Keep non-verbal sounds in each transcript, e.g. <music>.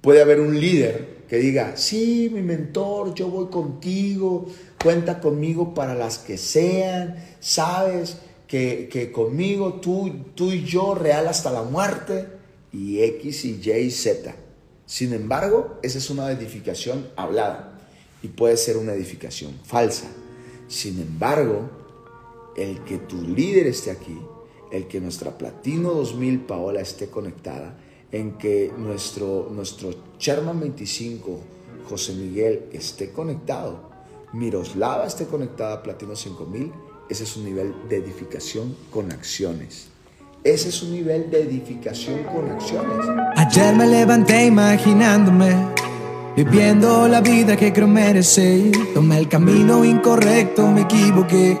Puede haber un líder que diga, sí, mi mentor, yo voy contigo, cuenta conmigo para las que sean, sabes que, conmigo tú, tú y yo real hasta la muerte y X y Y y Z. Sin embargo, esa es una edificación hablada y puede ser una edificación falsa. Sin embargo, el que tu líder esté aquí, el que nuestra Platino 2000 Paola esté conectada, en que nuestro, nuestro Sherman 25 José Miguel esté conectado, Miroslava esté conectada a Platino 5000, ese es un nivel de edificación con acciones. Ese es un nivel de edificación con acciones. Ayer me levanté imaginándome, viviendo la vida que creo merecer. Tomé el camino incorrecto, me equivoqué.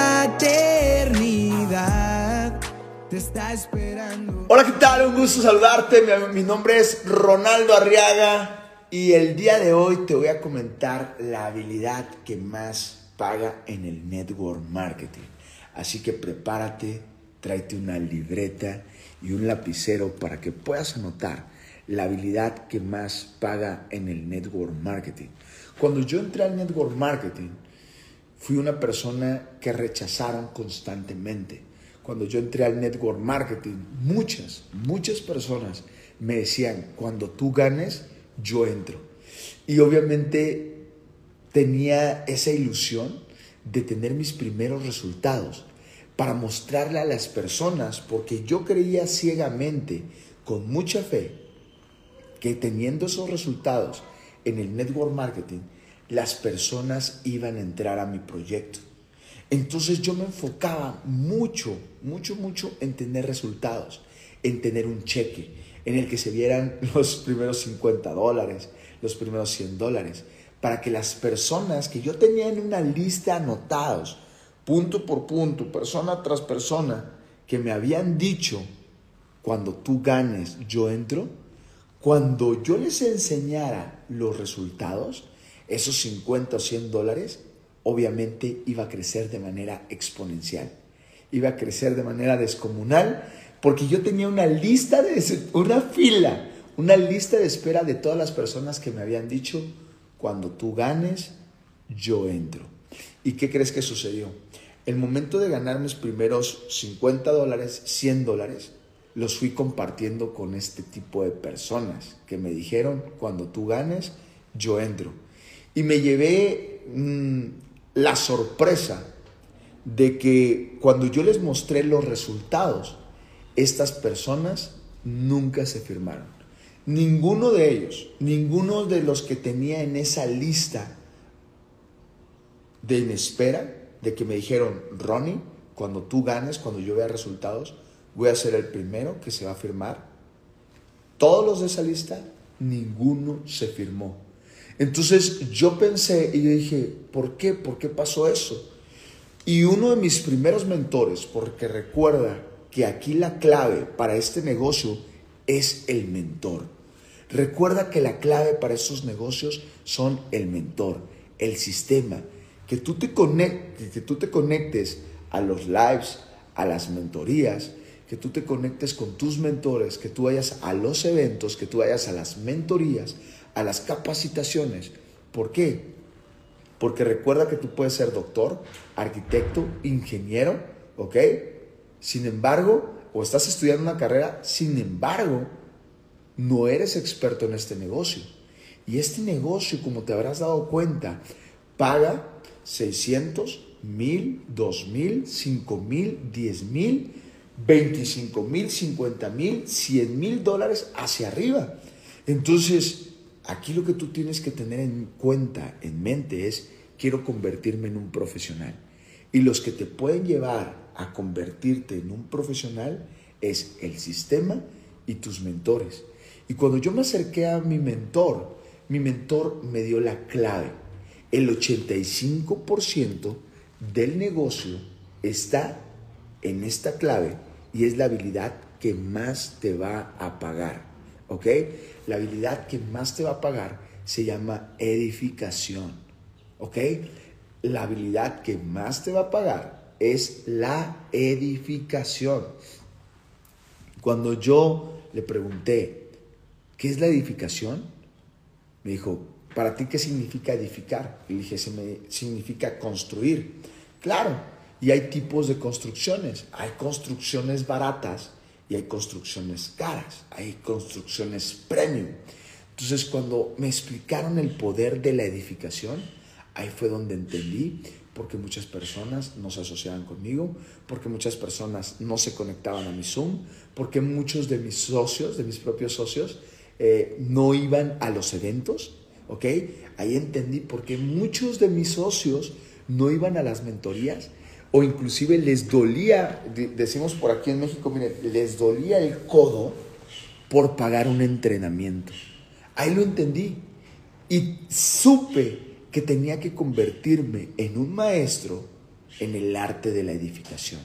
Hola, ¿qué tal? Un gusto saludarte. Mi, mi, nombre es Ronaldo Arriaga y el día de hoy te voy a comentar la habilidad que más paga en el network marketing. Así que prepárate, tráete una libreta y un lapicero para que puedas anotar la habilidad que más paga en el network marketing. Cuando yo entré al network marketing, fui una persona que rechazaron constantemente cuando yo entré al network marketing, muchas, muchas personas me decían, cuando tú ganes, yo entro. Y obviamente tenía esa ilusión de tener mis primeros resultados para mostrarle a las personas, porque yo creía ciegamente, con mucha fe, que teniendo esos resultados en el network marketing, las personas iban a entrar a mi proyecto. Entonces yo me enfocaba mucho, mucho, mucho en tener resultados, en tener un cheque, en el que se vieran <laughs> los primeros 50 dólares, los primeros 100 dólares, para que las personas que yo tenía en una lista anotados, punto por punto, persona tras persona, que me habían dicho, cuando tú ganes, yo entro, cuando yo les enseñara los resultados, esos 50 o 100 dólares, obviamente iba a crecer de manera exponencial, iba a crecer de manera descomunal, porque yo tenía una lista de, una fila, una lista de espera de todas las personas que me habían dicho, cuando tú ganes, yo entro. ¿Y qué crees que sucedió? El momento de ganar mis primeros 50 dólares, 100 dólares, los fui compartiendo con este tipo de personas que me dijeron, cuando tú ganes, yo entro. Y me llevé mm, la sorpresa de que cuando yo les mostré los resultados, estas personas nunca se firmaron. Ninguno de ellos, ninguno de los que tenía en esa lista de espera, de que me dijeron, Ronnie, cuando tú ganes, cuando yo vea resultados, voy a ser el primero que se va a firmar. Todos los de esa lista, ninguno se firmó. Entonces yo pensé y dije, ¿por qué? ¿Por qué pasó eso? Y uno de mis primeros mentores, porque recuerda que aquí la clave para este negocio es el mentor. Recuerda que la clave para estos negocios son el mentor, el sistema, que tú te, conectes, que tú te conectes a los lives, a las mentorías, que tú te conectes con tus mentores, que tú vayas a los eventos, que tú vayas a las mentorías, a las capacitaciones. ¿Por qué? Porque recuerda que tú puedes ser doctor, arquitecto, ingeniero, ¿ok? Sin embargo, o estás estudiando una carrera, sin embargo, no eres experto en este negocio. Y este negocio, como te habrás dado cuenta, paga 600, 1000, 2000, 5000, 10000, 25 mil, 50 mil, 100 mil dólares hacia arriba. Entonces, Aquí lo que tú tienes que tener en cuenta, en mente, es quiero convertirme en un profesional. Y los que te pueden llevar a convertirte en un profesional es el sistema y tus mentores. Y cuando yo me acerqué a mi mentor, Mi mentor me dio la clave. El 85% del negocio está en esta clave y es la habilidad que más te va a pagar. ¿Ok? La habilidad que más te va a pagar se llama edificación. ¿Ok? La habilidad que más te va a pagar es la edificación. Cuando yo le pregunté, ¿qué es la edificación? Me dijo, ¿para ti qué significa edificar? Y dije, significa construir. Claro, y hay tipos de construcciones. Hay construcciones baratas y hay construcciones caras. Hay construcciones premium. Entonces, cuando me explicaron el poder de la edificación, ahí fue donde entendí porque muchas personas no se asociaban conmigo, porque muchas personas no se conectaban a mi Zoom, porque muchos de mis socios, de mis propios socios, eh, no iban a los eventos, ¿ok? Ahí entendí por qué muchos de mis socios no iban a las mentorías o inclusive les dolía, decimos por aquí en México, miren, les dolía el codo por pagar un entrenamiento. Ahí lo entendí y supe que tenía que convertirme en un maestro en el arte de la edificación.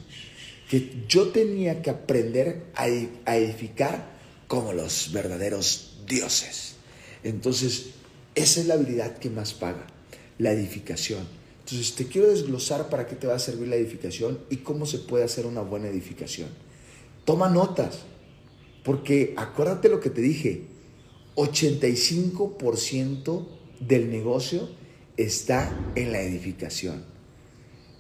Que yo tenía que aprender a edificar como los verdaderos dioses. Entonces, esa es la habilidad que más paga, la edificación. Entonces, te quiero desglosar para qué te va a servir la edificación y cómo se puede hacer una buena edificación. Toma notas, porque acuérdate lo que te dije, 85% del negocio está en la edificación.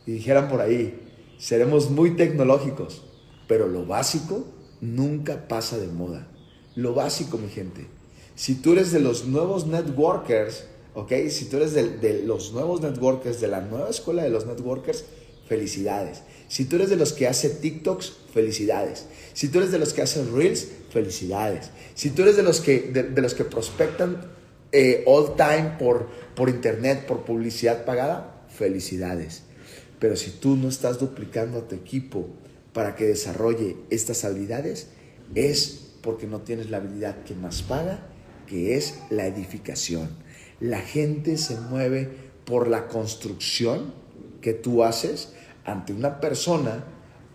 Y dijeran por ahí, seremos muy tecnológicos, pero lo básico nunca pasa de moda. Lo básico, mi gente. Si tú eres de los nuevos networkers, ¿ok? Si tú eres de, los nuevos networkers, de la nueva escuela de los networkers, felicidades. Si tú eres de los que hace TikToks, felicidades. Si tú eres de los que hacen Reels, felicidades. Si tú eres de los que, de los que prospectan eh, all time por, por internet, por publicidad pagada, felicidades. Pero si tú no estás duplicando a tu equipo para que desarrolle estas habilidades, es porque no tienes la habilidad que más paga, que es la edificación. La gente se mueve por la construcción que tú haces ante una persona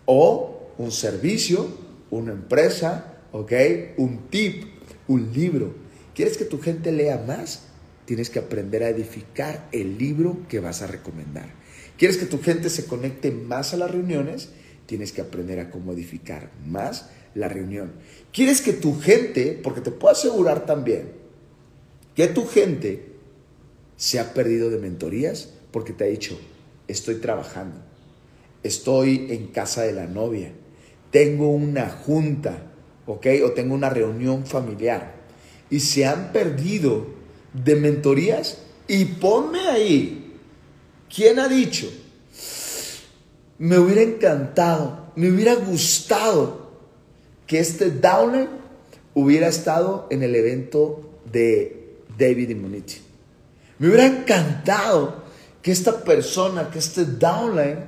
o un servicio, una empresa. Un tip, un libro. ¿Quieres que tu gente lea más? Tienes que aprender a edificar el libro que vas a recomendar. ¿Quieres que tu gente se conecte más a las reuniones? Tienes que aprender a cómo edificar más la reunión. ¿Quieres que tu gente, porque te puedo asegurar también, que tu gente se ha perdido de mentorías porque te ha dicho, estoy trabajando, estoy en casa de la novia, tengo una junta, ¿ok? O tengo una reunión familiar y se han perdido de mentorías. Y ponme ahí, ¿quién ha dicho? Me hubiera encantado, me hubiera gustado que este Downer hubiera estado en el evento de David Immunity. Me hubiera encantado que esta persona, que este downline,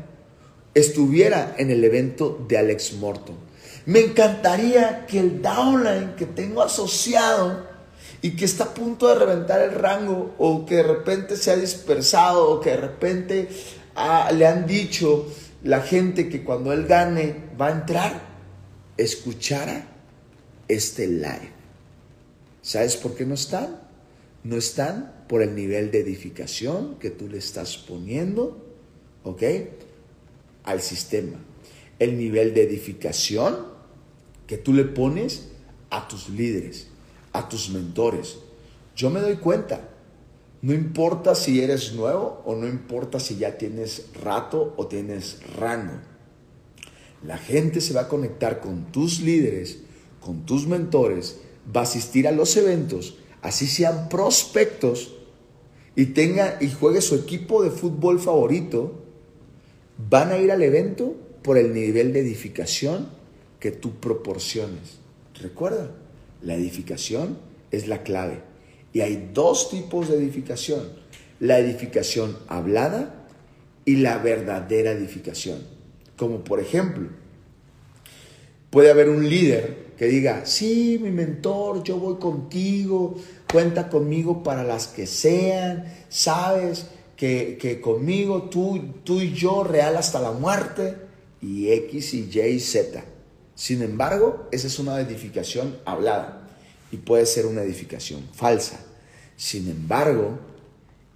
estuviera en el evento de Alex Morton. Me encantaría que el downline que tengo asociado y que está a punto de reventar el rango o que de repente se ha dispersado o que de repente ah, le han dicho la gente que cuando él gane va a entrar, escuchara este live. ¿Sabes por qué no están? No están por el nivel de edificación que tú le estás poniendo, ¿ok? Al sistema. El nivel de edificación que tú le pones a tus líderes a tus mentores. Yo me doy cuenta, no importa si eres nuevo o no importa si ya tienes rato o tienes rango. La gente se va a conectar con tus líderes, con tus mentores, va a asistir a los eventos, así sean prospectos y tenga y juegue su equipo de fútbol favorito, van a ir al evento por el nivel de edificación que tú proporciones. Recuerda, la edificación es la clave. Y hay dos tipos de edificación. La edificación hablada y la verdadera edificación. Como por ejemplo, puede haber un líder que diga, sí, mi mentor, yo voy contigo, cuenta conmigo para las que sean, sabes que, que conmigo tú, tú y yo real hasta la muerte y X y Y y Z. Sin embargo, esa es una edificación hablada y puede ser una edificación falsa. Sin embargo,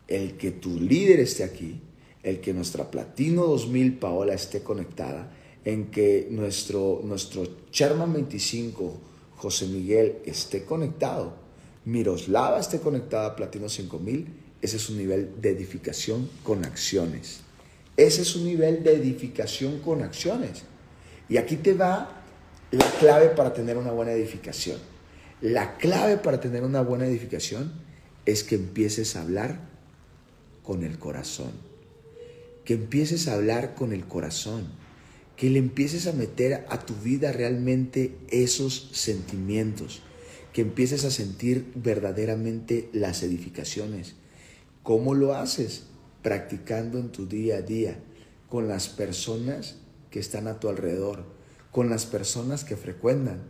el que tu líder esté aquí, el que nuestra Platino 2000 Paola esté conectada, en que nuestro, nuestro Sherman 25 José Miguel esté conectado, Miroslava esté conectada a Platino 5000, ese es un nivel de edificación con acciones. Ese es un nivel de edificación con acciones. Y aquí te va la clave para tener una buena edificación. La clave para tener una buena edificación es que empieces a hablar con el corazón. Que empieces a hablar con el corazón. Que le empieces a meter a tu vida realmente esos sentimientos. Que empieces a sentir verdaderamente las edificaciones. ¿Cómo lo haces? Practicando en tu día a día con las personas que están a tu alrededor, con las personas que frecuentan,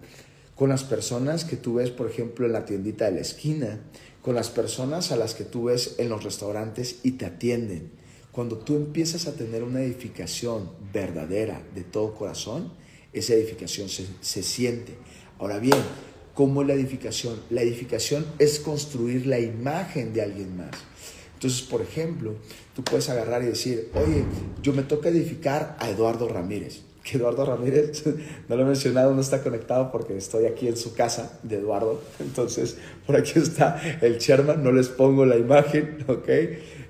con las personas que tú ves, por ejemplo, en la tiendita de la esquina, con las personas a las que tú ves en los restaurantes y te atienden. Cuando tú empiezas a tener una edificación verdadera de todo corazón, esa edificación se, se siente. Ahora bien, ¿cómo es la edificación? La edificación es construir la imagen de alguien más. Entonces, por ejemplo, tú puedes agarrar y decir, oye, yo me toca edificar a Eduardo Ramírez Eduardo Ramírez, <laughs> no lo he mencionado, no está conectado porque estoy aquí en su casa de Eduardo. Entonces, por aquí está el Sherman, no les pongo la imagen, <laughs> ¿ok?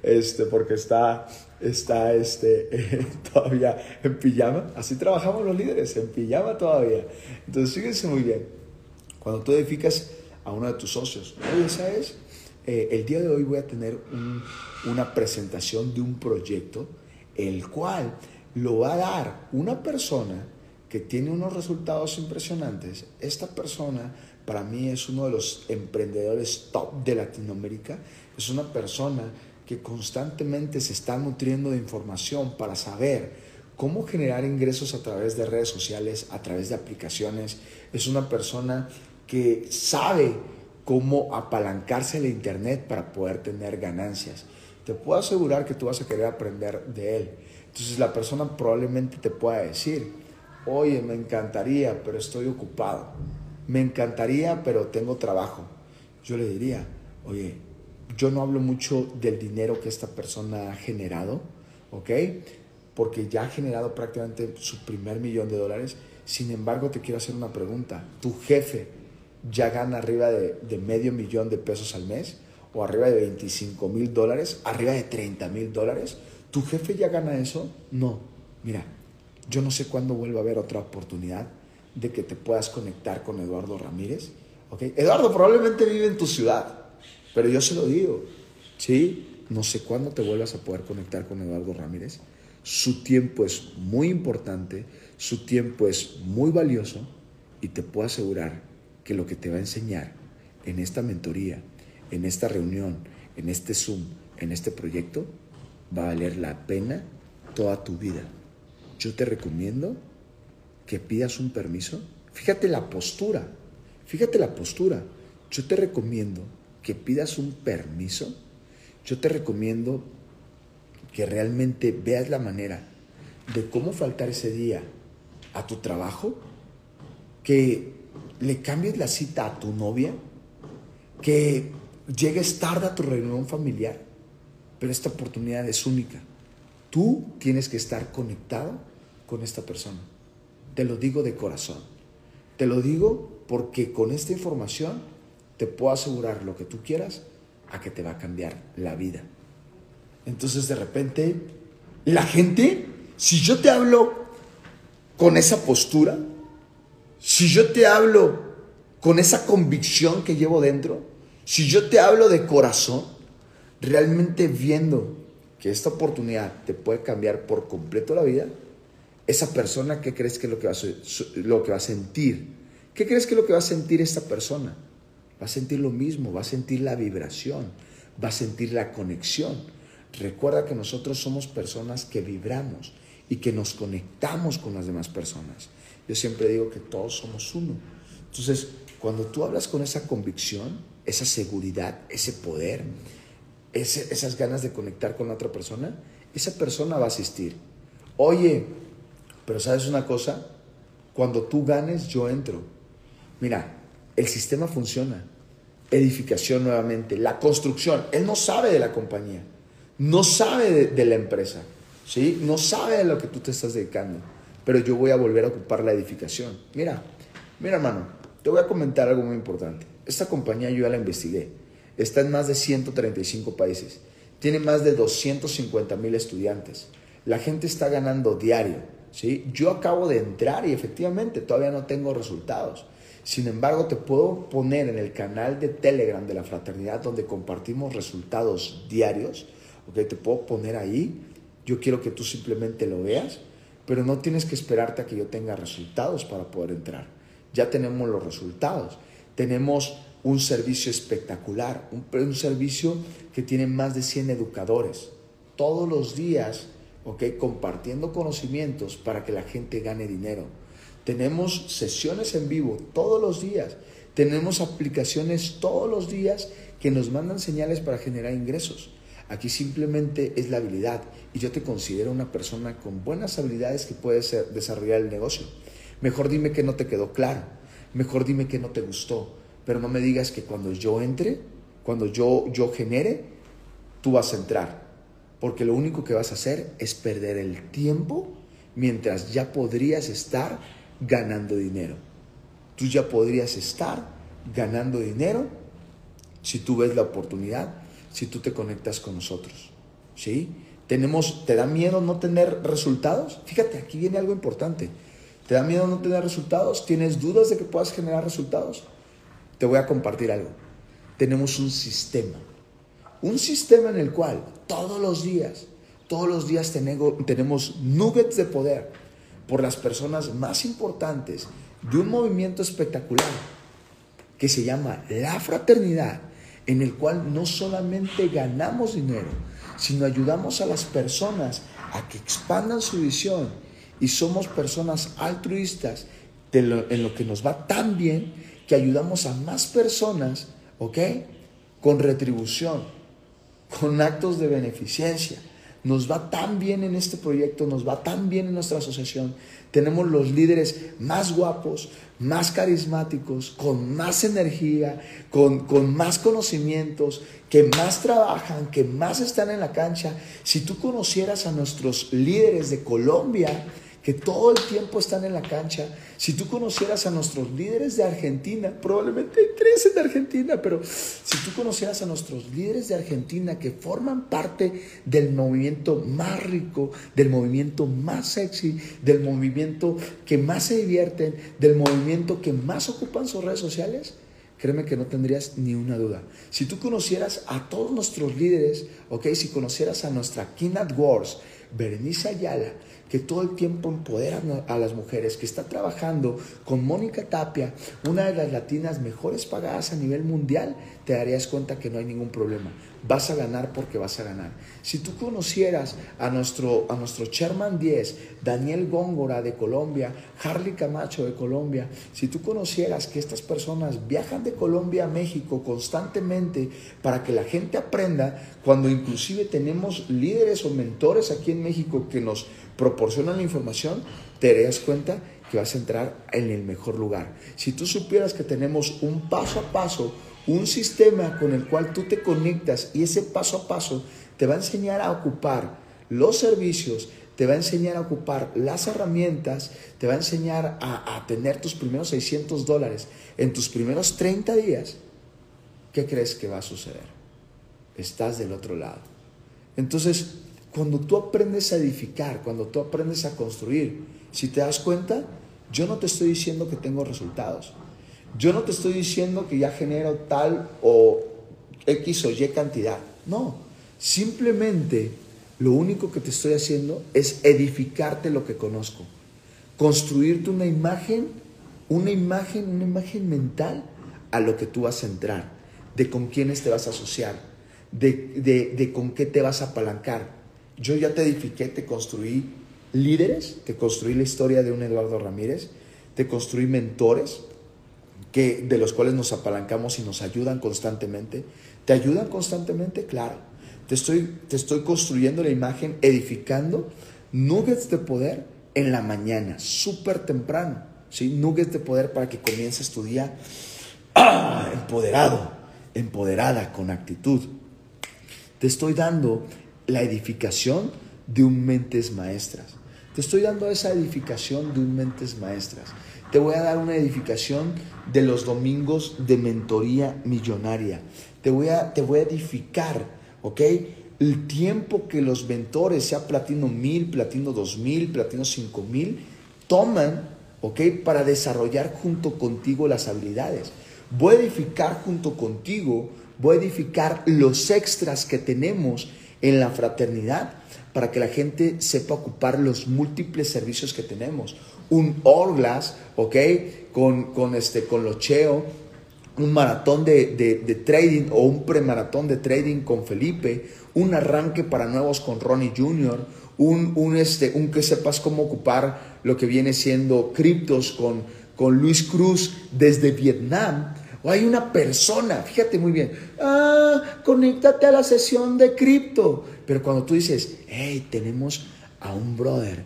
Este, porque está, está este, <laughs> todavía en pijama. Así trabajamos los líderes, en pijama todavía. Entonces, fíjense muy bien, cuando tú edificas a uno de tus socios, oye, ¿sabes? Eh, el día de hoy voy a tener una presentación de un proyecto, el cual lo va a dar una persona que tiene unos resultados impresionantes. Esta persona para mí es uno de los emprendedores top de Latinoamérica. Es una persona que constantemente se está nutriendo de información para saber cómo generar ingresos a través de redes sociales, a través de aplicaciones. Es una persona que sabe cómo apalancarse el Internet para poder tener ganancias. Te puedo asegurar que tú vas a querer aprender de él. Entonces la persona probablemente te pueda decir, oye, me encantaría, pero estoy ocupado. Me encantaría, pero tengo trabajo. Yo le diría, oye, yo no hablo mucho del dinero que esta persona ha generado, ¿ok? Porque ya ha generado prácticamente su primer millón de dólares. Sin embargo, te quiero hacer una pregunta. ¿Tu jefe ya gana arriba de, medio millón de pesos al mes? ¿O arriba de 25 mil dólares? ¿Arriba de 30 mil dólares? ¿Tu jefe ya gana eso? No. Mira, yo no sé cuándo vuelva a haber otra oportunidad de que te puedas conectar con Eduardo Ramírez. ¿okay? Eduardo probablemente vive en tu ciudad, pero yo se lo digo, ¿sí? No sé cuándo te vuelvas a poder conectar con Eduardo Ramírez. Su tiempo es muy importante, su tiempo es muy valioso y te puedo asegurar que lo que te va a enseñar en esta mentoría, en esta reunión, en este Zoom, en este proyecto, va a valer la pena toda tu vida. Yo te recomiendo que pidas un permiso. Fíjate la postura, fíjate la postura. Yo te recomiendo que pidas un permiso. Yo te recomiendo que realmente veas la manera de cómo faltar ese día a tu trabajo, que le cambies la cita a tu novia, que llegues tarde a tu reunión familiar, pero esta oportunidad es única. Tú tienes que estar conectado con esta persona. Te lo digo de corazón. Te lo digo porque con esta información te puedo asegurar lo que tú quieras a que te va a cambiar la vida. Entonces de repente, la gente, si yo te hablo con esa postura, si yo te hablo con esa convicción que llevo dentro, si yo te hablo de corazón, realmente viendo que esta oportunidad te puede cambiar por completo la vida, esa persona, ¿qué crees que es lo que va a, lo que va a sentir? ¿Qué crees que es lo que va a sentir esta persona? Va a sentir lo mismo, va a sentir la vibración, va a sentir la conexión. Recuerda que nosotros somos personas que vibramos y que nos conectamos con las demás personas. Yo siempre digo que todos somos uno. Entonces, cuando tú hablas con esa convicción, esa seguridad, ese poder, esas ganas de conectar con otra persona, esa persona va a asistir. Oye, pero ¿sabes una cosa? Cuando tú ganes, yo entro. Mira, el sistema funciona. Edificación nuevamente, la construcción. Él no sabe de la compañía, no sabe de, la empresa, ¿sí? no sabe de lo que tú te estás dedicando. Pero yo voy a volver a ocupar la edificación. Mira, mira hermano, te voy a comentar algo muy importante. Esta compañía yo ya la investigué. Está en más de 135 países. Tiene más de 250 mil estudiantes. La gente está ganando diario. ¿sí? Yo acabo de entrar y efectivamente todavía no tengo resultados. Sin embargo, te puedo poner en el canal de Telegram de la fraternidad donde compartimos resultados diarios. ¿okay? Te puedo poner ahí. Yo quiero que tú simplemente lo veas, pero no tienes que esperarte a que yo tenga resultados para poder entrar. Ya tenemos los resultados. Tenemos un servicio espectacular, un, servicio que tiene más de 100 educadores todos los días, ¿ok? Compartiendo conocimientos para que la gente gane dinero. Tenemos sesiones en vivo todos los días. Tenemos aplicaciones todos los días que nos mandan señales para generar ingresos. Aquí simplemente es la habilidad y yo te considero una persona con buenas habilidades que puedes desarrollar el negocio. Mejor dime que no te quedó claro. Mejor dime que no te gustó pero no me digas que cuando yo entre, cuando yo, yo genere, tú vas a entrar. Porque lo único que vas a hacer es perder el tiempo mientras ya podrías estar ganando dinero. Tú ya podrías estar ganando dinero si tú ves la oportunidad, si tú te conectas con nosotros. ¿Sí? Tenemos, ¿Te da miedo no tener resultados? Fíjate, aquí viene algo importante. ¿Te da miedo no tener resultados? ¿Tienes dudas de que puedas generar resultados? Te voy a compartir algo. Tenemos un sistema. Un sistema en el cual todos los días, todos los días tenemos nuggets de poder por las personas más importantes de un movimiento espectacular que se llama la fraternidad, en el cual no solamente ganamos dinero, sino ayudamos a las personas a que expandan su visión y somos personas altruistas en lo que nos va tan bien que ayudamos a más personas, ¿ok? Con retribución, con actos de beneficencia. Nos va tan bien en este proyecto, nos va tan bien en nuestra asociación. Tenemos los líderes más guapos, más carismáticos, con más energía, con, con más conocimientos, que más trabajan, que más están en la cancha. Si tú conocieras a nuestros líderes de Colombia, que todo el tiempo están en la cancha. Si tú conocieras a nuestros líderes de Argentina, probablemente hay tres en Argentina, pero si tú conocieras a nuestros líderes de Argentina que forman parte del movimiento más rico, del movimiento más sexy, del movimiento que más se divierten, del movimiento que más ocupan sus redes sociales, créeme que no tendrías ni una duda. Si tú conocieras a todos nuestros líderes, ok, si conocieras a nuestra Kinat Wars, Berenice Ayala, que todo el tiempo empodera a las mujeres, que está trabajando con Mónica Tapia, una de las latinas mejores pagadas a nivel mundial, te darías cuenta que no hay ningún problema. Vas a ganar porque vas a ganar. Si tú conocieras a nuestro, a nuestro Chairman 10, Daniel Góngora de Colombia, Harley Camacho de Colombia, si tú conocieras que estas personas viajan de Colombia a México constantemente para que la gente aprenda, cuando inclusive tenemos líderes o mentores aquí en México que nos proporcionan la información, te darías cuenta que vas a entrar en el mejor lugar. Si tú supieras que tenemos un paso a paso, un sistema con el cual tú te conectas y ese paso a paso te va a enseñar a ocupar los servicios, te va a enseñar a ocupar las herramientas, te va a enseñar a, a tener tus primeros 600 dólares en tus primeros 30 días, ¿qué crees que va a suceder? Estás del otro lado. Entonces, cuando tú aprendes a edificar, cuando tú aprendes a construir, si te das cuenta, yo no te estoy diciendo que tengo resultados. Yo no te estoy diciendo que ya genero tal o X o Y cantidad. No, simplemente lo único que te estoy haciendo es edificarte lo que conozco. Construirte una imagen, una imagen, una imagen mental a lo que tú vas a entrar, de con quiénes te vas a asociar, de, de con qué te vas a apalancar. Yo ya te edifiqué, te construí líderes, te construí la historia de un Eduardo Ramírez, te construí mentores que, de los cuales nos apalancamos y nos ayudan constantemente. ¿Te ayudan constantemente? Claro. Te estoy, te estoy construyendo la imagen, edificando nuggets de poder en la mañana, súper temprano. ¿sí? Nuggets de poder para que comiences tu día ¡ah! empoderado, empoderada, con actitud. Te estoy dando la edificación de un mentes maestras. Te estoy dando esa edificación de un mentes maestras. Te voy a dar una edificación de los domingos de mentoría millonaria. Te voy a, te voy a edificar, ¿ok? El tiempo que los mentores, sea platino 1000, platino 2000, platino 5000, toman, ¿ok? Para desarrollar junto contigo las habilidades. Voy a edificar junto contigo, voy a edificar los extras que tenemos en la fraternidad para que la gente sepa ocupar los múltiples servicios que tenemos. Un All Glass, ¿ok? Con, con, este, con Locheo, un maratón de, de, trading o un premaratón de trading con Felipe, un arranque para nuevos con Ronnie Jr., un, un, este, un que sepas cómo ocupar lo que viene siendo criptos con, con Luis Cruz desde Vietnam. O hay una persona, fíjate muy bien, ah, conéctate a la sesión de cripto. Pero cuando tú dices, hey, tenemos a un brother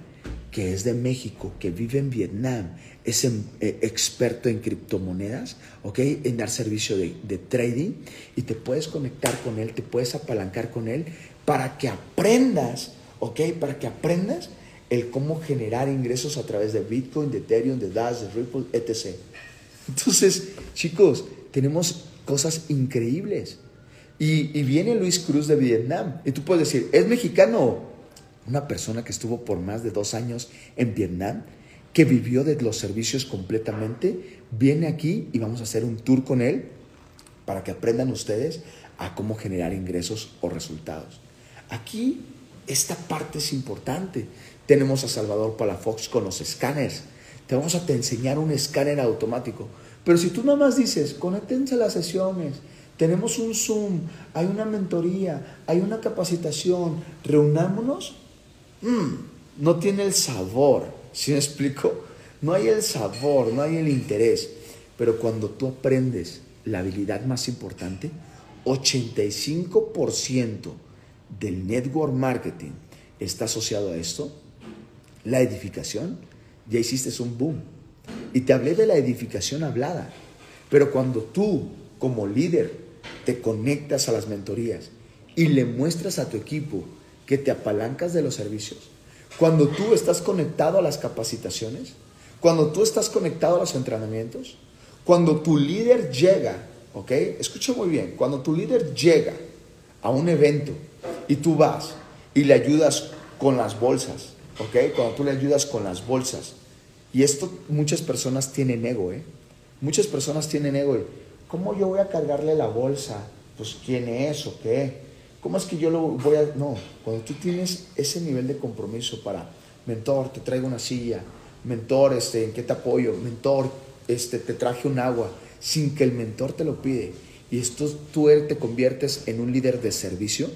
que es de México, que vive en Vietnam, es em, eh, experto en criptomonedas, ¿ok? En dar servicio de, de, trading y te puedes conectar con él, te puedes apalancar con él para que aprendas, ¿ok? Para que aprendas el cómo generar ingresos a través de Bitcoin, de Ethereum, de Dash, de Ripple, etc. Entonces, chicos, tenemos cosas increíbles. Y, viene Luis Cruz de Vietnam. Y tú puedes decir, ¿es mexicano? Una persona que estuvo por más de dos años en Vietnam, que vivió de los servicios completamente, viene aquí y vamos a hacer un tour con él para que aprendan ustedes a cómo generar ingresos o resultados. Aquí esta parte es importante. Tenemos a Salvador Palafox con los escáneres. Te vamos a te enseñar un escáner automático. Pero si tú nada más dices, conéctense a las sesiones, tenemos un Zoom, hay una mentoría, hay una capacitación, reunámonos, mm, no tiene el sabor, ¿sí me explico? No hay el sabor, no hay el interés. Pero cuando tú aprendes la habilidad más importante, 85% del network marketing está asociado a esto, la edificación, ya hiciste un boom. Y te hablé de la edificación hablada. Pero cuando tú, como líder, te conectas a las mentorías y le muestras a tu equipo que te apalancas de los servicios, cuando tú estás conectado a las capacitaciones, cuando tú estás conectado a los entrenamientos, cuando tu líder llega, ¿ok? Escucha muy bien, cuando tu líder llega a un evento y tú vas y le ayudas con las bolsas, ¿ok? Cuando tú le ayudas con las bolsas, y esto muchas personas tienen ego, ¿eh? Muchas personas tienen ego. ¿Cómo yo voy a cargarle la bolsa? Pues quién es o qué. ¿Cómo es que yo lo voy a...? No, cuando tú tienes ese nivel de compromiso para, mentor, te traigo una silla, mentor, este, ¿en qué te apoyo? Mentor, este, te traje un agua, sin que el mentor te lo pide. Y esto tú te conviertes en un líder de servicio,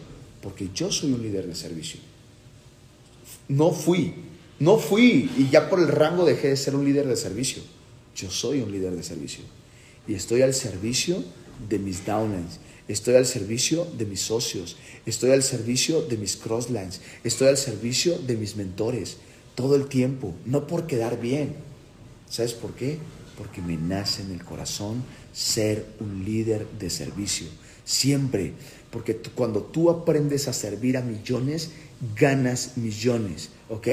porque yo soy un líder de servicio. No fui, no fui y ya por el rango dejé de ser un líder de servicio. Yo soy un líder de servicio. Y estoy al servicio de mis downlines. Estoy al servicio de mis socios. Estoy al servicio de mis crosslines. Estoy al servicio de mis mentores. Todo el tiempo. No por quedar bien. ¿Sabes por qué? Porque me nace en el corazón ser un líder de servicio. Siempre. Porque cuando tú aprendes a servir a millones, ganas millones. ¿ok?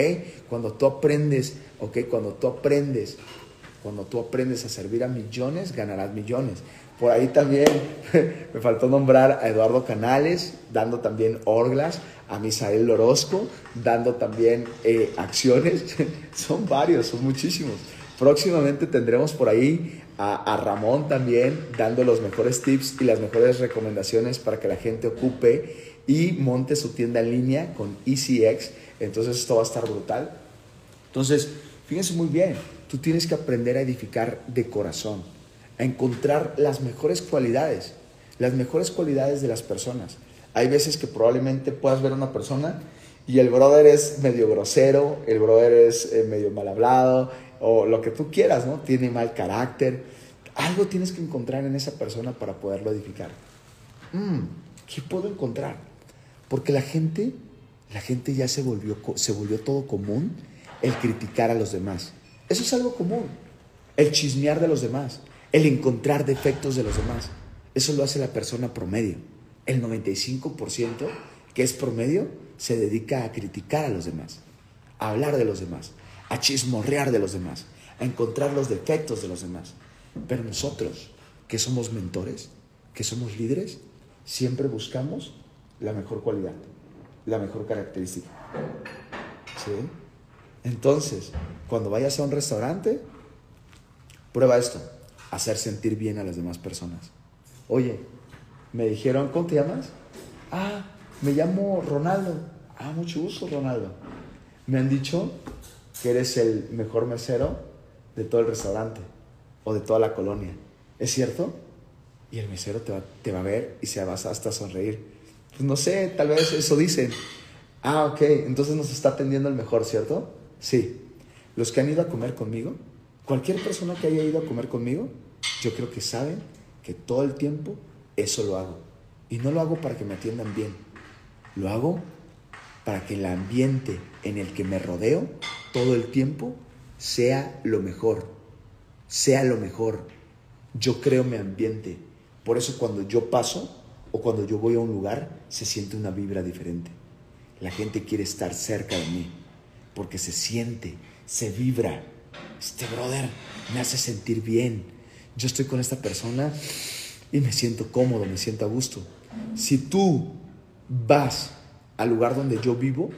Cuando tú aprendes, ¿ok? Cuando tú aprendes, cuando tú aprendes a servir a millones, ganarás millones. Por ahí también <laughs> me faltó nombrar a Eduardo Canales, dando también Orglas, a Misael Orozco, dando también eh, acciones. <laughs> son varios, son muchísimos. Próximamente tendremos por ahí a, a, Ramón también, dando los mejores tips y las mejores recomendaciones para que la gente ocupe y monte su tienda en línea con ECX entonces esto va a estar brutal. Entonces, fíjense muy bien, tú tienes que aprender a edificar de corazón, a encontrar las mejores cualidades, las mejores cualidades de las personas. Hay veces que probablemente puedas ver a una persona y el brother es medio grosero, el brother es eh, medio mal hablado o lo que tú quieras, ¿no? Tiene mal carácter. Algo tienes que encontrar en esa persona para poderlo edificar. Mm, ¿Qué puedo encontrar? Porque la gente, la gente ya se volvió, se volvió todo común el criticar a los demás. Eso es algo común. El chismear de los demás, el encontrar defectos de los demás. Eso lo hace la persona promedio. El 95% que es promedio se dedica a criticar a los demás, a hablar de los demás, a chismorrear de los demás, a encontrar los defectos de los demás. Pero nosotros, que somos mentores, que somos líderes, siempre buscamos la mejor cualidad, la mejor característica. ¿Sí? Entonces, cuando vayas a un restaurante, prueba esto, hacer sentir bien a las demás personas. Oye, me dijeron, ¿cómo te llamas? Ah, me llamo Ronaldo. Ah, mucho gusto, Ronaldo. Me han dicho que eres el mejor mesero de todo el restaurante o de toda la colonia. ¿Es cierto? Y el mesero te va, a ver y se va hasta sonreír. Pues no sé, tal vez eso dicen. Ah, ok, entonces nos está atendiendo el mejor, ¿cierto? Sí. Los que han ido a comer conmigo, cualquier persona que haya ido a comer conmigo, yo creo que saben que todo el tiempo eso lo hago. Y no lo hago para que me atiendan bien. Lo hago para que el ambiente en el que me rodeo todo el tiempo sea lo mejor. Sea lo mejor. Yo creo mi ambiente. Por eso cuando yo paso o cuando yo voy a un lugar, se siente una vibra diferente. La gente quiere estar cerca de mí porque se siente, se vibra. Este brother me hace sentir bien. Yo estoy con esta persona y me siento cómodo, me siento a gusto. Si tú vas al lugar donde yo vivo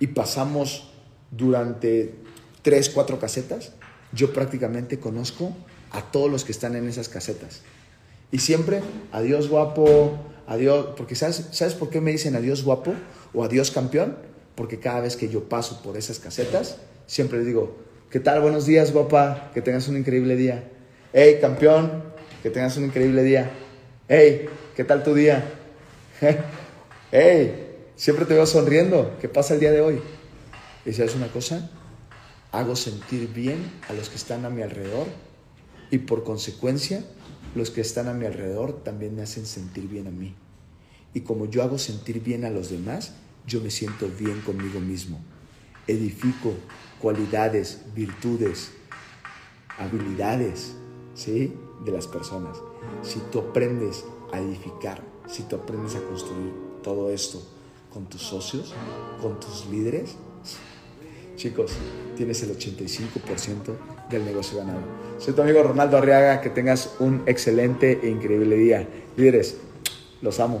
y pasamos durante tres, cuatro casetas, yo prácticamente conozco a todos los que están en esas casetas. Y siempre, adiós guapo, adiós, porque ¿sabes, ¿sabes por qué me dicen adiós guapo o adiós campeón? Porque cada vez que yo paso por esas casetas, siempre les digo, ¿qué tal? Buenos días guapa, que tengas un increíble día. Hey campeón, que tengas un increíble día. Hey, ¿qué tal tu día? <laughs> hey, siempre te veo sonriendo. ¿Qué pasa el día de hoy? Y sabes una cosa, hago sentir bien a los que están a mi alrededor y por consecuencia los que están a mi alrededor también me hacen sentir bien a mí. Y como yo hago sentir bien a los demás, yo me siento bien conmigo mismo. Edifico cualidades, virtudes, habilidades, ¿sí? De las personas. Si tú aprendes a edificar, si tú aprendes a construir todo esto con tus socios, con tus líderes, chicos, tienes el 85% del negocio ganado. Soy tu amigo Ronaldo Arriaga, que tengas un excelente e increíble día. Líderes, los amo.